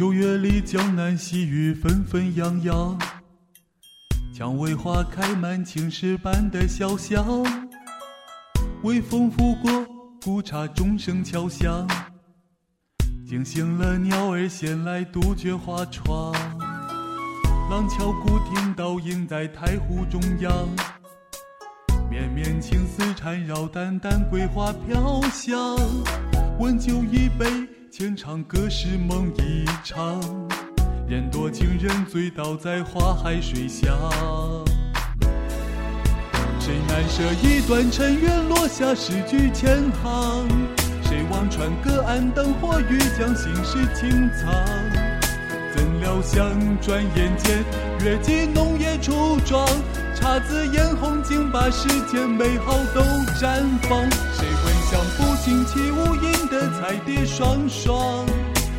九月里，江南细雨纷纷扬扬，蔷薇花开满青石板的小巷。微风拂过，古刹钟声敲响，惊醒了鸟儿衔来杜鹃花窗。廊桥古亭倒映在太湖中央，绵绵青丝缠绕，淡淡桂花飘香。温酒一杯，浅唱歌是梦一场。人多情人醉倒在花海水乡。谁难舍一段尘缘，落下诗句千行？谁望穿隔岸灯火，欲将心事轻藏？怎料想，转眼间月季浓叶初妆，姹紫嫣红竟把世间美好都绽放。谁闻香不惊起无影的彩蝶双双？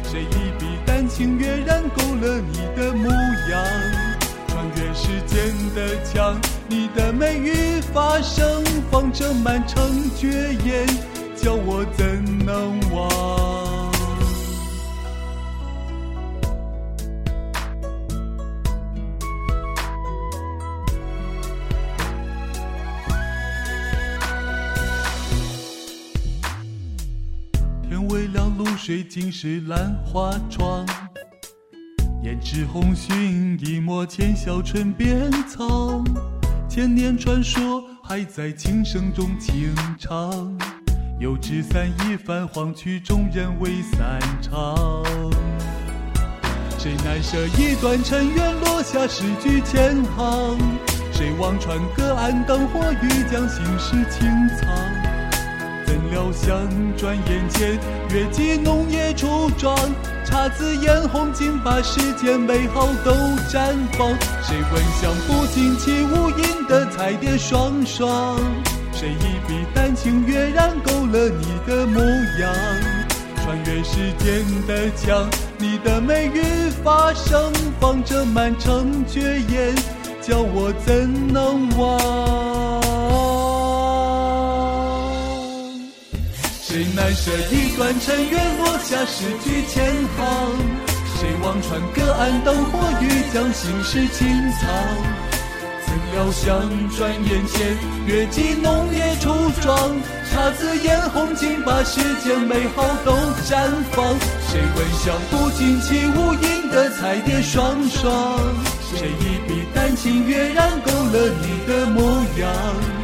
谁一笔丹青跃然勾勒你的模样？穿越时间的墙，你的美与发生放着满城绝艳，叫我怎能微凉，露水尽是兰花窗。胭脂红熏一抹浅笑唇边藏。千年传说还在琴声中轻唱。油纸伞一泛，黄曲终人未散场。谁难舍一段尘缘，落下诗句千行？谁望穿隔岸灯火，欲将心事轻藏？想，转眼间月季浓叶初妆，姹紫嫣红竟把世间美好都绽放。谁闻香不惊起无影的彩蝶双双？谁一笔丹青跃然勾勒你的模样？穿越时间的墙，你的美愈发盛放着满城绝艳，叫我怎能忘？谁难舍一段尘缘，落下诗句千行？谁望穿隔岸灯火，欲将心事轻藏？怎料想，转眼间月季浓叶初妆，姹紫嫣红竟把世间美好都绽放。谁闻香不惊起无影的彩蝶双双？谁一笔丹青跃然勾勒你的模样？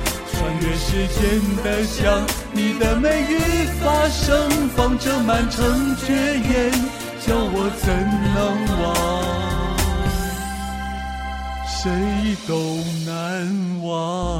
时间的香，你的美与发生放着满城绝艳，叫我怎能忘？谁都难忘。